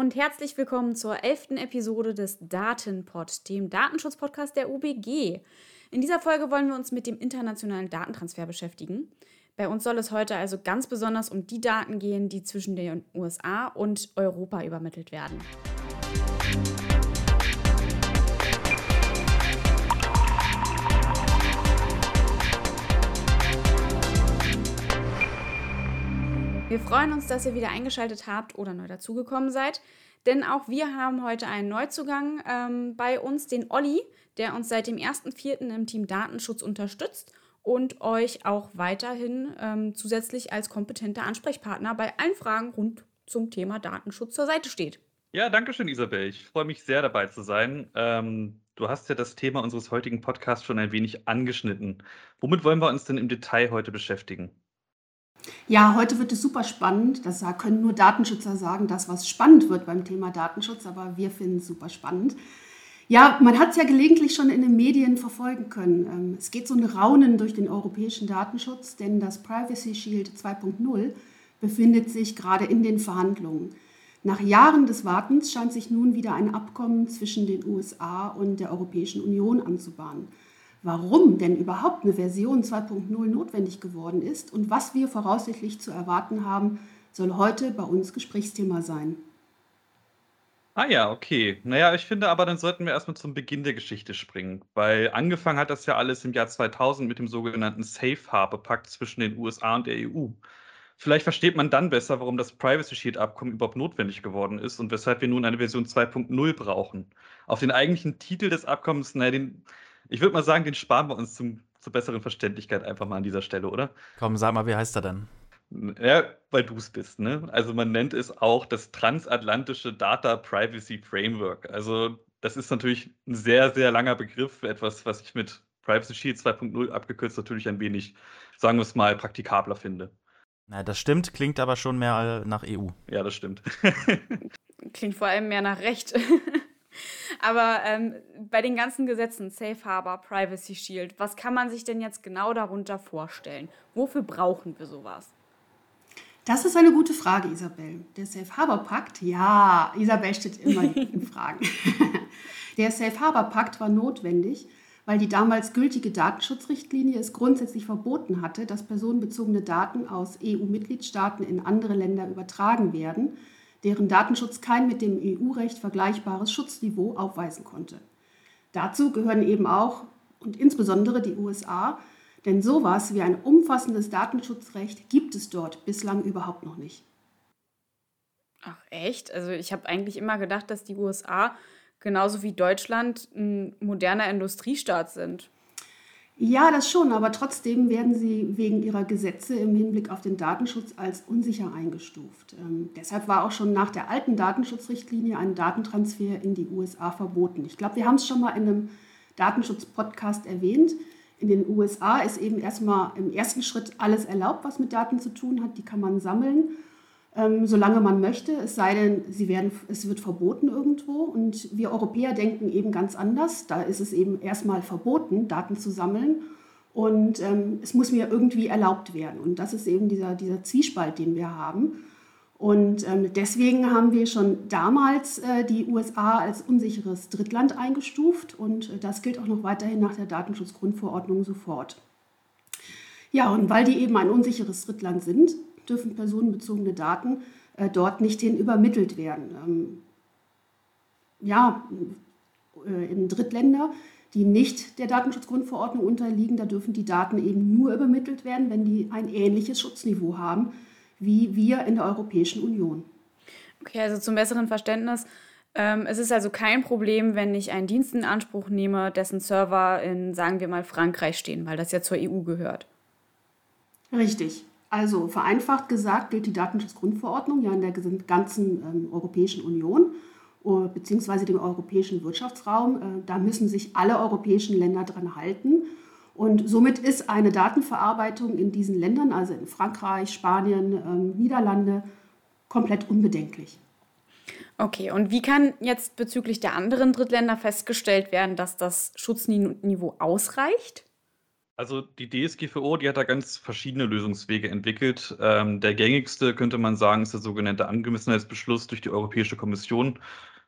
und herzlich willkommen zur elften Episode des Datenpod, dem Datenschutzpodcast der UBG. In dieser Folge wollen wir uns mit dem internationalen Datentransfer beschäftigen. Bei uns soll es heute also ganz besonders um die Daten gehen, die zwischen den USA und Europa übermittelt werden. Wir freuen uns, dass ihr wieder eingeschaltet habt oder neu dazugekommen seid. Denn auch wir haben heute einen Neuzugang ähm, bei uns, den Olli, der uns seit dem 1.4. im Team Datenschutz unterstützt und euch auch weiterhin ähm, zusätzlich als kompetenter Ansprechpartner bei allen Fragen rund zum Thema Datenschutz zur Seite steht. Ja, danke schön, Isabel. Ich freue mich sehr dabei zu sein. Ähm, du hast ja das Thema unseres heutigen Podcasts schon ein wenig angeschnitten. Womit wollen wir uns denn im Detail heute beschäftigen? Ja, heute wird es super spannend. Das können nur Datenschützer sagen, dass was spannend wird beim Thema Datenschutz, aber wir finden es super spannend. Ja, man hat es ja gelegentlich schon in den Medien verfolgen können. Ähm, es geht so ein Raunen durch den europäischen Datenschutz, denn das Privacy Shield 2.0 befindet sich gerade in den Verhandlungen. Nach Jahren des Wartens scheint sich nun wieder ein Abkommen zwischen den USA und der Europäischen Union anzubahnen warum denn überhaupt eine Version 2.0 notwendig geworden ist und was wir voraussichtlich zu erwarten haben, soll heute bei uns Gesprächsthema sein. Ah ja, okay. Naja, ich finde aber, dann sollten wir erstmal zum Beginn der Geschichte springen, weil angefangen hat das ja alles im Jahr 2000 mit dem sogenannten Safe Harbor Pakt zwischen den USA und der EU. Vielleicht versteht man dann besser, warum das Privacy Shield Abkommen überhaupt notwendig geworden ist und weshalb wir nun eine Version 2.0 brauchen. Auf den eigentlichen Titel des Abkommens, naja, den ich würde mal sagen, den sparen wir uns zum, zur besseren Verständlichkeit einfach mal an dieser Stelle, oder? Komm, sag mal, wie heißt er denn? Ja, weil du es bist, ne? Also man nennt es auch das transatlantische Data Privacy Framework. Also das ist natürlich ein sehr, sehr langer Begriff, etwas, was ich mit Privacy Shield 2.0 abgekürzt natürlich ein wenig, sagen wir es mal, praktikabler finde. Na, das stimmt, klingt aber schon mehr nach EU. Ja, das stimmt. klingt vor allem mehr nach Recht. Aber ähm, bei den ganzen Gesetzen, Safe Harbor, Privacy Shield, was kann man sich denn jetzt genau darunter vorstellen? Wofür brauchen wir sowas? Das ist eine gute Frage, Isabel. Der Safe Harbor Pakt, ja, Isabel steht immer in Fragen. Der Safe Harbor Pakt war notwendig, weil die damals gültige Datenschutzrichtlinie es grundsätzlich verboten hatte, dass personenbezogene Daten aus EU-Mitgliedstaaten in andere Länder übertragen werden, deren Datenschutz kein mit dem EU-Recht vergleichbares Schutzniveau aufweisen konnte. Dazu gehören eben auch und insbesondere die USA, denn sowas wie ein umfassendes Datenschutzrecht gibt es dort bislang überhaupt noch nicht. Ach echt? Also ich habe eigentlich immer gedacht, dass die USA genauso wie Deutschland ein moderner Industriestaat sind. Ja, das schon, aber trotzdem werden sie wegen ihrer Gesetze im Hinblick auf den Datenschutz als unsicher eingestuft. Ähm, deshalb war auch schon nach der alten Datenschutzrichtlinie ein Datentransfer in die USA verboten. Ich glaube, wir haben es schon mal in einem Datenschutz-Podcast erwähnt. In den USA ist eben erstmal im ersten Schritt alles erlaubt, was mit Daten zu tun hat. Die kann man sammeln ähm, solange man möchte, es sei denn, sie werden, es wird verboten irgendwo. Und wir Europäer denken eben ganz anders. Da ist es eben erstmal verboten, Daten zu sammeln. Und ähm, es muss mir irgendwie erlaubt werden. Und das ist eben dieser, dieser Zwiespalt, den wir haben. Und ähm, deswegen haben wir schon damals äh, die USA als unsicheres Drittland eingestuft. Und äh, das gilt auch noch weiterhin nach der Datenschutzgrundverordnung sofort. Ja, und weil die eben ein unsicheres Drittland sind, dürfen personenbezogene Daten äh, dort nicht hin übermittelt werden. Ähm, ja, äh, in Drittländer, die nicht der Datenschutzgrundverordnung unterliegen, da dürfen die Daten eben nur übermittelt werden, wenn die ein ähnliches Schutzniveau haben wie wir in der Europäischen Union. Okay, also zum besseren Verständnis. Ähm, es ist also kein Problem, wenn ich einen Dienst in Anspruch nehme, dessen Server in, sagen wir mal, Frankreich stehen, weil das ja zur EU gehört. Richtig. Also vereinfacht gesagt gilt die Datenschutzgrundverordnung ja in der ganzen ähm, Europäischen Union uh, beziehungsweise dem europäischen Wirtschaftsraum. Äh, da müssen sich alle europäischen Länder dran halten. Und somit ist eine Datenverarbeitung in diesen Ländern, also in Frankreich, Spanien, ähm, Niederlande, komplett unbedenklich. Okay, und wie kann jetzt bezüglich der anderen Drittländer festgestellt werden, dass das Schutzniveau ausreicht? Also die DSGVO, die hat da ganz verschiedene Lösungswege entwickelt. Ähm, der gängigste könnte man sagen, ist der sogenannte Angemessenheitsbeschluss durch die Europäische Kommission,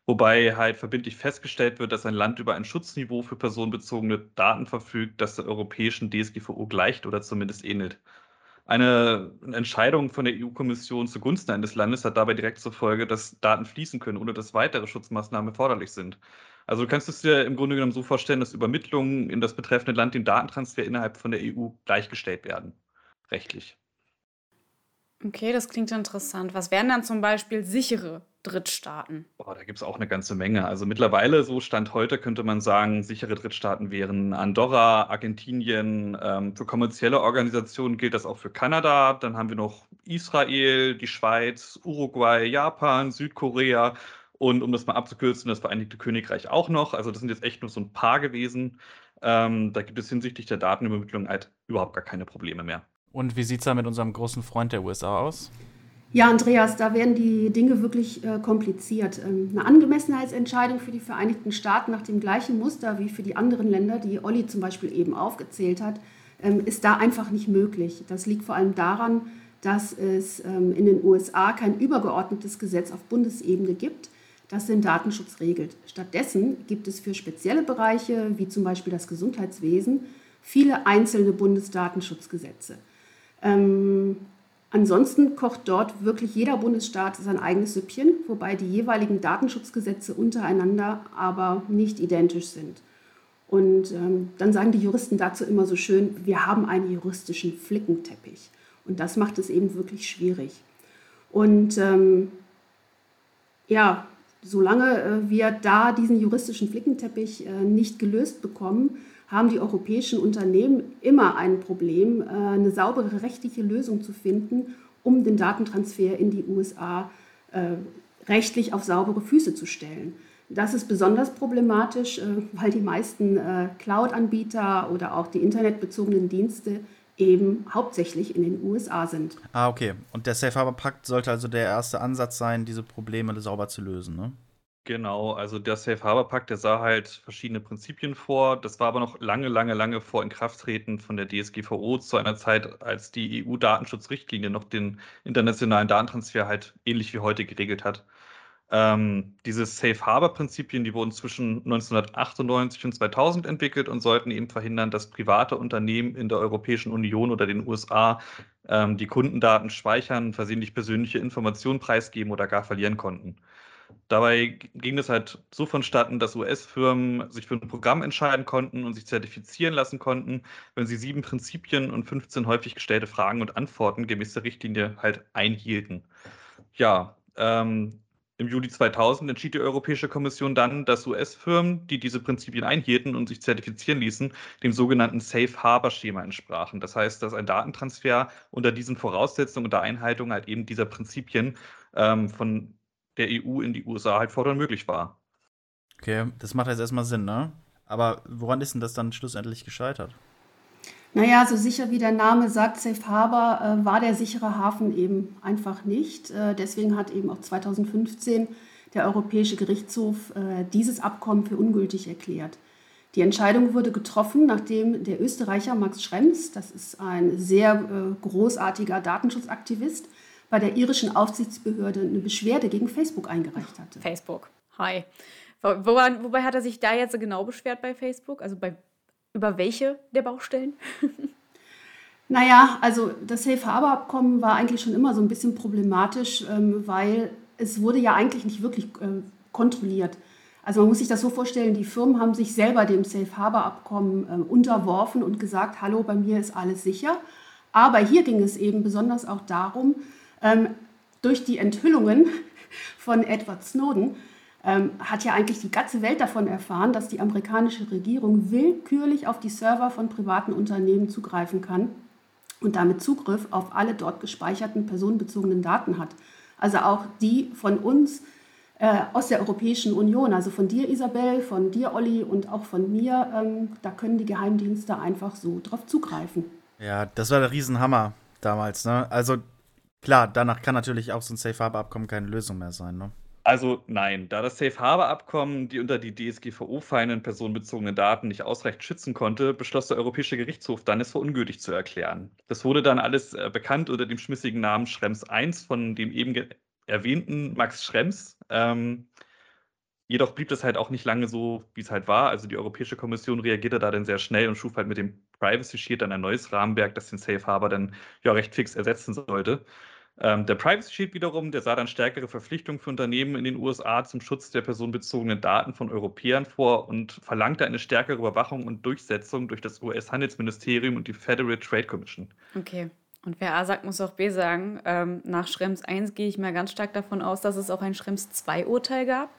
wobei halt verbindlich festgestellt wird, dass ein Land über ein Schutzniveau für personenbezogene Daten verfügt, das der europäischen DSGVO gleicht oder zumindest ähnelt. Eine Entscheidung von der EU-Kommission zugunsten eines Landes hat dabei direkt zur Folge, dass Daten fließen können, ohne dass weitere Schutzmaßnahmen erforderlich sind. Also du kannst es dir im Grunde genommen so vorstellen, dass Übermittlungen in das betreffende Land dem Datentransfer innerhalb von der EU gleichgestellt werden, rechtlich. Okay, das klingt interessant. Was wären dann zum Beispiel sichere Drittstaaten? Boah, da gibt es auch eine ganze Menge. Also mittlerweile, so Stand heute, könnte man sagen, sichere Drittstaaten wären Andorra, Argentinien. Ähm, für kommerzielle Organisationen gilt das auch für Kanada. Dann haben wir noch Israel, die Schweiz, Uruguay, Japan, Südkorea und um das mal abzukürzen, das Vereinigte Königreich auch noch. Also das sind jetzt echt nur so ein paar gewesen. Ähm, da gibt es hinsichtlich der Datenübermittlung halt überhaupt gar keine Probleme mehr. Und wie sieht es da mit unserem großen Freund der USA aus? Ja, Andreas, da werden die Dinge wirklich äh, kompliziert. Ähm, eine Angemessenheitsentscheidung für die Vereinigten Staaten nach dem gleichen Muster wie für die anderen Länder, die Olli zum Beispiel eben aufgezählt hat, ähm, ist da einfach nicht möglich. Das liegt vor allem daran, dass es ähm, in den USA kein übergeordnetes Gesetz auf Bundesebene gibt, das den Datenschutz regelt. Stattdessen gibt es für spezielle Bereiche, wie zum Beispiel das Gesundheitswesen, viele einzelne Bundesdatenschutzgesetze. Ähm, ansonsten kocht dort wirklich jeder Bundesstaat sein eigenes Süppchen, wobei die jeweiligen Datenschutzgesetze untereinander aber nicht identisch sind. Und ähm, dann sagen die Juristen dazu immer so schön, wir haben einen juristischen Flickenteppich. Und das macht es eben wirklich schwierig. Und ähm, ja, solange äh, wir da diesen juristischen Flickenteppich äh, nicht gelöst bekommen, haben die europäischen Unternehmen immer ein Problem, äh, eine saubere rechtliche Lösung zu finden, um den Datentransfer in die USA rechtlich auf saubere Füße zu stellen. Das ist besonders problematisch, weil die meisten Cloud-Anbieter oder auch die internetbezogenen Dienste eben hauptsächlich in den USA sind. Ah, okay. Und der Safe Harbor Pakt sollte also der erste Ansatz sein, diese Probleme sauber zu lösen, ne? Genau, also der Safe Harbor Pakt, der sah halt verschiedene Prinzipien vor. Das war aber noch lange, lange, lange vor Inkrafttreten von der DSGVO zu einer Zeit, als die EU-Datenschutzrichtlinie noch den internationalen Datentransfer halt ähnlich wie heute geregelt hat. Ähm, diese Safe Harbor-Prinzipien, die wurden zwischen 1998 und 2000 entwickelt und sollten eben verhindern, dass private Unternehmen in der Europäischen Union oder den USA ähm, die Kundendaten speichern, versehentlich persönliche Informationen preisgeben oder gar verlieren konnten. Dabei ging es halt so vonstatten, dass US-Firmen sich für ein Programm entscheiden konnten und sich zertifizieren lassen konnten, wenn sie sieben Prinzipien und 15 häufig gestellte Fragen und Antworten gemäß der Richtlinie halt einhielten. Ja, ähm, im Juli 2000 entschied die Europäische Kommission dann, dass US-Firmen, die diese Prinzipien einhielten und sich zertifizieren ließen, dem sogenannten Safe Harbor-Schema entsprachen. Das heißt, dass ein Datentransfer unter diesen Voraussetzungen, unter Einhaltung halt eben dieser Prinzipien ähm, von der EU in die USA halt fortan möglich war. Okay, das macht jetzt erstmal Sinn, ne? Aber woran ist denn das dann schlussendlich gescheitert? Naja, so sicher wie der Name sagt, Safe Harbor äh, war der sichere Hafen eben einfach nicht. Äh, deswegen hat eben auch 2015 der Europäische Gerichtshof äh, dieses Abkommen für ungültig erklärt. Die Entscheidung wurde getroffen, nachdem der Österreicher Max Schrems, das ist ein sehr äh, großartiger Datenschutzaktivist, bei der irischen Aufsichtsbehörde eine Beschwerde gegen Facebook eingereicht hatte. Facebook, hi. Wobei, wobei hat er sich da jetzt genau beschwert bei Facebook? Also bei über welche der Baustellen? naja, also das Safe Harbor Abkommen war eigentlich schon immer so ein bisschen problematisch, ähm, weil es wurde ja eigentlich nicht wirklich äh, kontrolliert. Also man muss sich das so vorstellen, die Firmen haben sich selber dem Safe Harbor Abkommen äh, unterworfen und gesagt, hallo, bei mir ist alles sicher. Aber hier ging es eben besonders auch darum, ähm, durch die Enthüllungen von Edward Snowden ähm, hat ja eigentlich die ganze Welt davon erfahren, dass die amerikanische Regierung willkürlich auf die Server von privaten Unternehmen zugreifen kann und damit Zugriff auf alle dort gespeicherten personenbezogenen Daten hat. Also auch die von uns äh, aus der Europäischen Union, also von dir Isabel, von dir Olli und auch von mir, ähm, da können die Geheimdienste einfach so drauf zugreifen. Ja, das war der Riesenhammer damals. Ne? Also klar, danach kann natürlich auch so ein Safe Harbor Abkommen keine Lösung mehr sein. Ne? Also nein, da das Safe Harbor Abkommen die unter die DSGVO fallenden personenbezogenen Daten nicht ausreichend schützen konnte, beschloss der Europäische Gerichtshof dann, es für ungültig zu erklären. Das wurde dann alles äh, bekannt unter dem schmissigen Namen Schrems I von dem eben erwähnten Max Schrems. Ähm, jedoch blieb das halt auch nicht lange so, wie es halt war. Also die Europäische Kommission reagierte da dann sehr schnell und schuf halt mit dem Privacy Shield dann ein neues Rahmenwerk, das den Safe Harbor dann ja recht fix ersetzen sollte. Ähm, der Privacy Shield wiederum, der sah dann stärkere Verpflichtungen für Unternehmen in den USA zum Schutz der personenbezogenen Daten von Europäern vor und verlangte eine stärkere Überwachung und Durchsetzung durch das US-Handelsministerium und die Federal Trade Commission. Okay. Und wer A sagt, muss auch B sagen. Ähm, nach Schrems 1 gehe ich mal ganz stark davon aus, dass es auch ein Schrems 2-Urteil gab.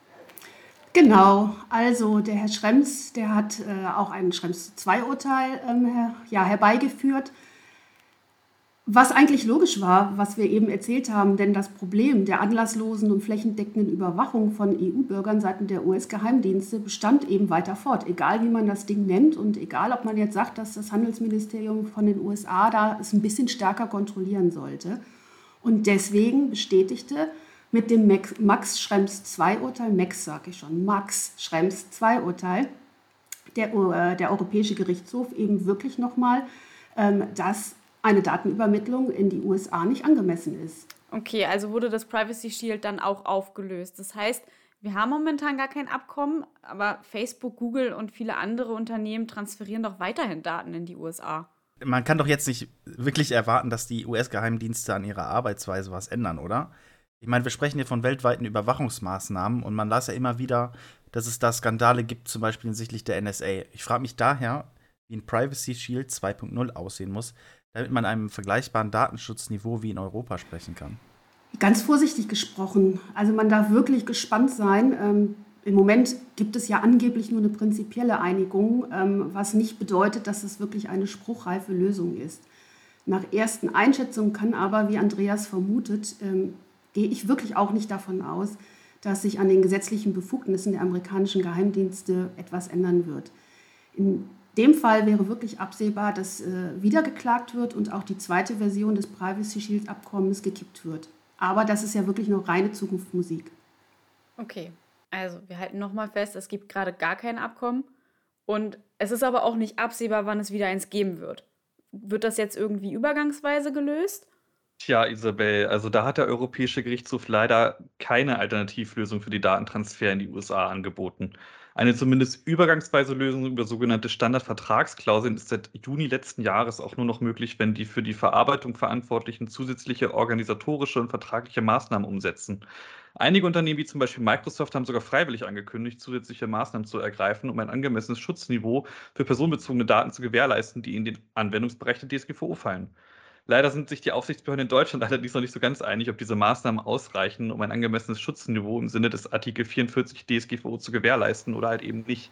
Genau, also der Herr Schrems, der hat äh, auch ein Schrems 2-Urteil ähm, her, ja, herbeigeführt. Was eigentlich logisch war, was wir eben erzählt haben, denn das Problem der anlasslosen und flächendeckenden Überwachung von EU-Bürgern seitens der US-Geheimdienste bestand eben weiter fort, egal wie man das Ding nennt und egal, ob man jetzt sagt, dass das Handelsministerium von den USA da es ein bisschen stärker kontrollieren sollte. Und deswegen bestätigte mit dem Max Schrems II-Urteil, Max sage ich schon, Max Schrems II-Urteil, der, äh, der Europäische Gerichtshof eben wirklich nochmal, ähm, dass eine Datenübermittlung in die USA nicht angemessen ist. Okay, also wurde das Privacy Shield dann auch aufgelöst. Das heißt, wir haben momentan gar kein Abkommen, aber Facebook, Google und viele andere Unternehmen transferieren doch weiterhin Daten in die USA. Man kann doch jetzt nicht wirklich erwarten, dass die US-Geheimdienste an ihrer Arbeitsweise was ändern, oder? Ich meine, wir sprechen hier von weltweiten Überwachungsmaßnahmen und man las ja immer wieder, dass es da Skandale gibt, zum Beispiel hinsichtlich der NSA. Ich frage mich daher, wie ein Privacy Shield 2.0 aussehen muss, damit man einem vergleichbaren Datenschutzniveau wie in Europa sprechen kann? Ganz vorsichtig gesprochen. Also man darf wirklich gespannt sein. Ähm, Im Moment gibt es ja angeblich nur eine prinzipielle Einigung, ähm, was nicht bedeutet, dass es wirklich eine spruchreife Lösung ist. Nach ersten Einschätzungen kann aber, wie Andreas vermutet, ähm, gehe ich wirklich auch nicht davon aus, dass sich an den gesetzlichen Befugnissen der amerikanischen Geheimdienste etwas ändern wird. In dem Fall wäre wirklich absehbar, dass äh, wieder geklagt wird und auch die zweite Version des Privacy Shield Abkommens gekippt wird. Aber das ist ja wirklich noch reine Zukunftsmusik. Okay, also wir halten nochmal fest, es gibt gerade gar kein Abkommen und es ist aber auch nicht absehbar, wann es wieder eins geben wird. Wird das jetzt irgendwie übergangsweise gelöst? Tja, Isabel, also da hat der Europäische Gerichtshof leider keine Alternativlösung für die Datentransfer in die USA angeboten. Eine zumindest übergangsweise Lösung über sogenannte Standardvertragsklauseln ist seit Juni letzten Jahres auch nur noch möglich, wenn die für die Verarbeitung Verantwortlichen zusätzliche organisatorische und vertragliche Maßnahmen umsetzen. Einige Unternehmen, wie zum Beispiel Microsoft, haben sogar freiwillig angekündigt, zusätzliche Maßnahmen zu ergreifen, um ein angemessenes Schutzniveau für personenbezogene Daten zu gewährleisten, die in den Anwendungsbereich der DSGVO fallen. Leider sind sich die Aufsichtsbehörden in Deutschland allerdings noch nicht so ganz einig, ob diese Maßnahmen ausreichen, um ein angemessenes Schutzniveau im Sinne des Artikel 44 DSGVO zu gewährleisten oder halt eben nicht.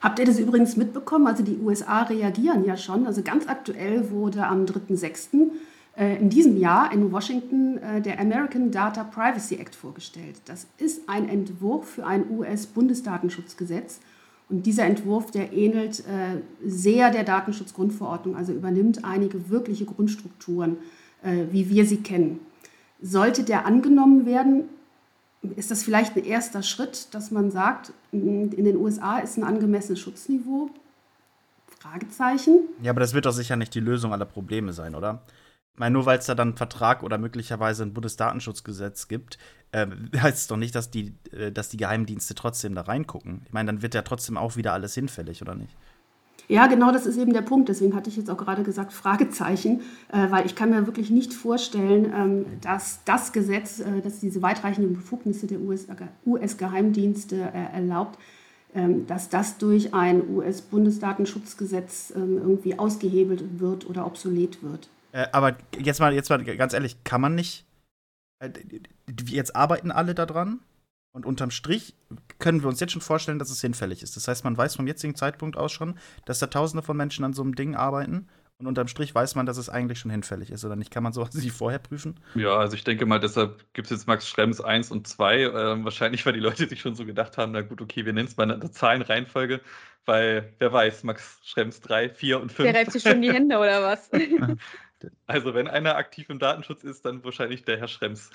Habt ihr das übrigens mitbekommen? Also die USA reagieren ja schon. Also ganz aktuell wurde am 3.6. Äh, in diesem Jahr in Washington äh, der American Data Privacy Act vorgestellt. Das ist ein Entwurf für ein US-Bundesdatenschutzgesetz. Und dieser Entwurf, der ähnelt äh, sehr der Datenschutzgrundverordnung, also übernimmt einige wirkliche Grundstrukturen, äh, wie wir sie kennen. Sollte der angenommen werden, ist das vielleicht ein erster Schritt, dass man sagt, in den USA ist ein angemessenes Schutzniveau? Fragezeichen. Ja, aber das wird doch sicher nicht die Lösung aller Probleme sein, oder? Meine, nur weil es da dann einen Vertrag oder möglicherweise ein Bundesdatenschutzgesetz gibt, äh, heißt es doch nicht, dass die, äh, dass die Geheimdienste trotzdem da reingucken. Ich meine, dann wird ja trotzdem auch wieder alles hinfällig, oder nicht? Ja, genau, das ist eben der Punkt. Deswegen hatte ich jetzt auch gerade gesagt, Fragezeichen, äh, weil ich kann mir wirklich nicht vorstellen, ähm, dass das Gesetz, äh, das diese weitreichenden Befugnisse der US-Geheimdienste US äh, erlaubt, ähm, dass das durch ein US-Bundesdatenschutzgesetz ähm, irgendwie ausgehebelt wird oder obsolet wird. Äh, aber jetzt mal, jetzt mal ganz ehrlich, kann man nicht. Äh, jetzt arbeiten alle daran und unterm Strich können wir uns jetzt schon vorstellen, dass es hinfällig ist. Das heißt, man weiß vom jetzigen Zeitpunkt aus schon, dass da Tausende von Menschen an so einem Ding arbeiten. Und unterm Strich weiß man, dass es eigentlich schon hinfällig ist, oder nicht? Kann man sowas wie vorher prüfen? Ja, also ich denke mal, deshalb gibt es jetzt Max Schrems 1 und 2. Äh, wahrscheinlich, weil die Leute sich schon so gedacht haben, na gut, okay, wir nennen es mal eine Zahlenreihenfolge, weil wer weiß, Max Schrems 3, 4 und 5. Der reibt sich schon die Hände, oder was? Also wenn einer aktiv im Datenschutz ist, dann wahrscheinlich der Herr Schrems.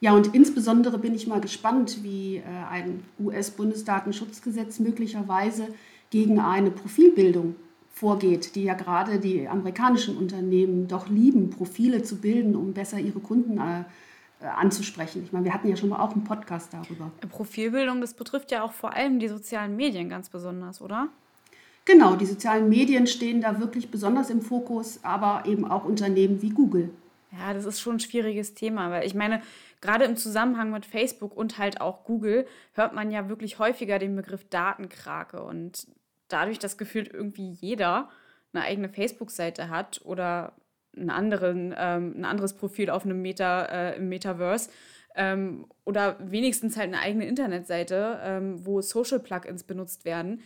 Ja, und insbesondere bin ich mal gespannt, wie äh, ein US-Bundesdatenschutzgesetz möglicherweise gegen eine Profilbildung vorgeht, die ja gerade die amerikanischen Unternehmen doch lieben, Profile zu bilden, um besser ihre Kunden äh, äh, anzusprechen. Ich meine, wir hatten ja schon mal auch einen Podcast darüber. Profilbildung, das betrifft ja auch vor allem die sozialen Medien ganz besonders, oder? Genau, die sozialen Medien stehen da wirklich besonders im Fokus, aber eben auch Unternehmen wie Google. Ja, das ist schon ein schwieriges Thema, weil ich meine, gerade im Zusammenhang mit Facebook und halt auch Google hört man ja wirklich häufiger den Begriff Datenkrake und dadurch, dass gefühlt irgendwie jeder eine eigene Facebook-Seite hat oder einen anderen, ähm, ein anderes Profil auf einem Meta, äh, im Metaverse ähm, oder wenigstens halt eine eigene Internetseite, ähm, wo Social-Plugins benutzt werden,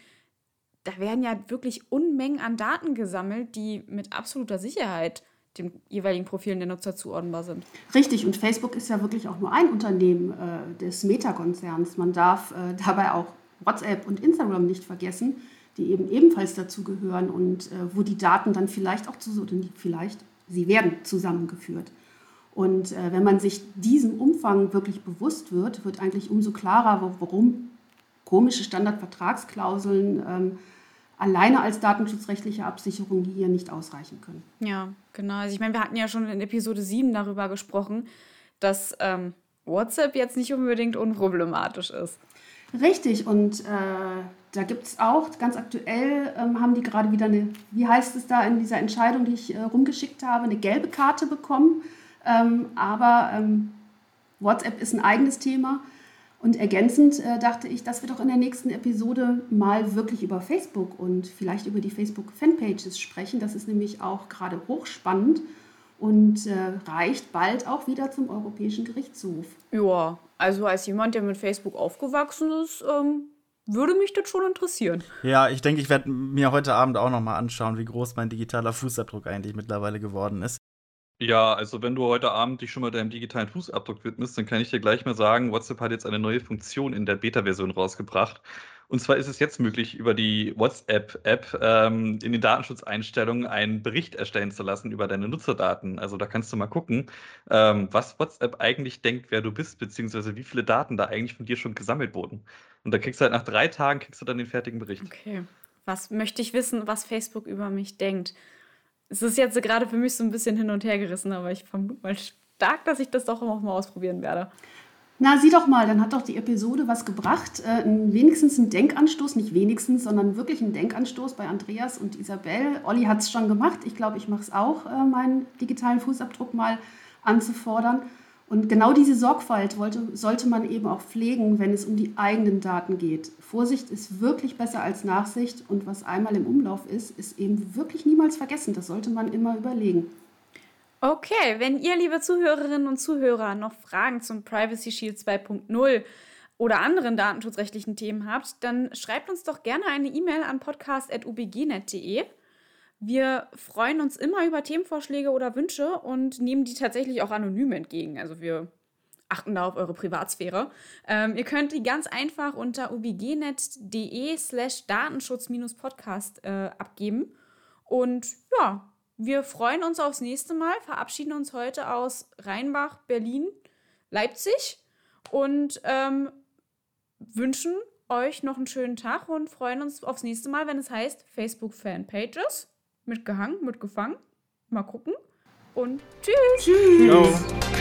da werden ja wirklich Unmengen an Daten gesammelt, die mit absoluter Sicherheit den jeweiligen Profilen der Nutzer zuordnenbar sind. Richtig, und Facebook ist ja wirklich auch nur ein Unternehmen äh, des Meta-Konzerns. Man darf äh, dabei auch WhatsApp und Instagram nicht vergessen, die eben ebenfalls dazu gehören und äh, wo die Daten dann vielleicht auch zu, vielleicht, sie werden zusammengeführt. Und äh, wenn man sich diesem Umfang wirklich bewusst wird, wird eigentlich umso klarer, warum komische Standardvertragsklauseln ähm, alleine als datenschutzrechtliche Absicherung hier nicht ausreichen können. Ja, genau. Also ich meine, wir hatten ja schon in Episode 7 darüber gesprochen, dass ähm, WhatsApp jetzt nicht unbedingt unproblematisch ist. Richtig, und äh, da gibt es auch, ganz aktuell ähm, haben die gerade wieder eine, wie heißt es da in dieser Entscheidung, die ich äh, rumgeschickt habe, eine gelbe Karte bekommen. Ähm, aber ähm, WhatsApp ist ein eigenes Thema. Und ergänzend äh, dachte ich, dass wir doch in der nächsten Episode mal wirklich über Facebook und vielleicht über die Facebook-Fanpages sprechen. Das ist nämlich auch gerade hochspannend und äh, reicht bald auch wieder zum Europäischen Gerichtshof. Ja, also als jemand, der mit Facebook aufgewachsen ist, ähm, würde mich das schon interessieren. Ja, ich denke, ich werde mir heute Abend auch noch mal anschauen, wie groß mein digitaler Fußabdruck eigentlich mittlerweile geworden ist. Ja, also wenn du heute Abend dich schon mal deinem digitalen Fußabdruck widmest, dann kann ich dir gleich mal sagen, WhatsApp hat jetzt eine neue Funktion in der Beta-Version rausgebracht. Und zwar ist es jetzt möglich, über die WhatsApp-App ähm, in den Datenschutzeinstellungen einen Bericht erstellen zu lassen über deine Nutzerdaten. Also da kannst du mal gucken, ähm, was WhatsApp eigentlich denkt, wer du bist, beziehungsweise wie viele Daten da eigentlich von dir schon gesammelt wurden. Und da kriegst du halt nach drei Tagen kriegst du dann den fertigen Bericht. Okay. Was möchte ich wissen, was Facebook über mich denkt? Es ist jetzt gerade für mich so ein bisschen hin und her gerissen, aber ich vermute mal stark, dass ich das doch auch mal ausprobieren werde. Na, sieh doch mal, dann hat doch die Episode was gebracht. Äh, wenigstens ein Denkanstoß, nicht wenigstens, sondern wirklich ein Denkanstoß bei Andreas und Isabel. Olli hat es schon gemacht. Ich glaube, ich mache es auch, äh, meinen digitalen Fußabdruck mal anzufordern. Und genau diese Sorgfalt wollte, sollte man eben auch pflegen, wenn es um die eigenen Daten geht. Vorsicht ist wirklich besser als Nachsicht und was einmal im Umlauf ist, ist eben wirklich niemals vergessen. Das sollte man immer überlegen. Okay, wenn ihr, liebe Zuhörerinnen und Zuhörer, noch Fragen zum Privacy Shield 2.0 oder anderen datenschutzrechtlichen Themen habt, dann schreibt uns doch gerne eine E-Mail an podcast.ubgnet.de. Wir freuen uns immer über Themenvorschläge oder Wünsche und nehmen die tatsächlich auch anonym entgegen. Also wir achten da auf eure Privatsphäre. Ähm, ihr könnt die ganz einfach unter ubgnet.de slash datenschutz-podcast äh, abgeben. Und ja, wir freuen uns aufs nächste Mal, verabschieden uns heute aus Rheinbach, Berlin, Leipzig und ähm, wünschen euch noch einen schönen Tag und freuen uns aufs nächste Mal, wenn es heißt Facebook Fanpages mitgehangen, mitgefangen. Mal gucken. Und tschüss. Tschüss. Ciao.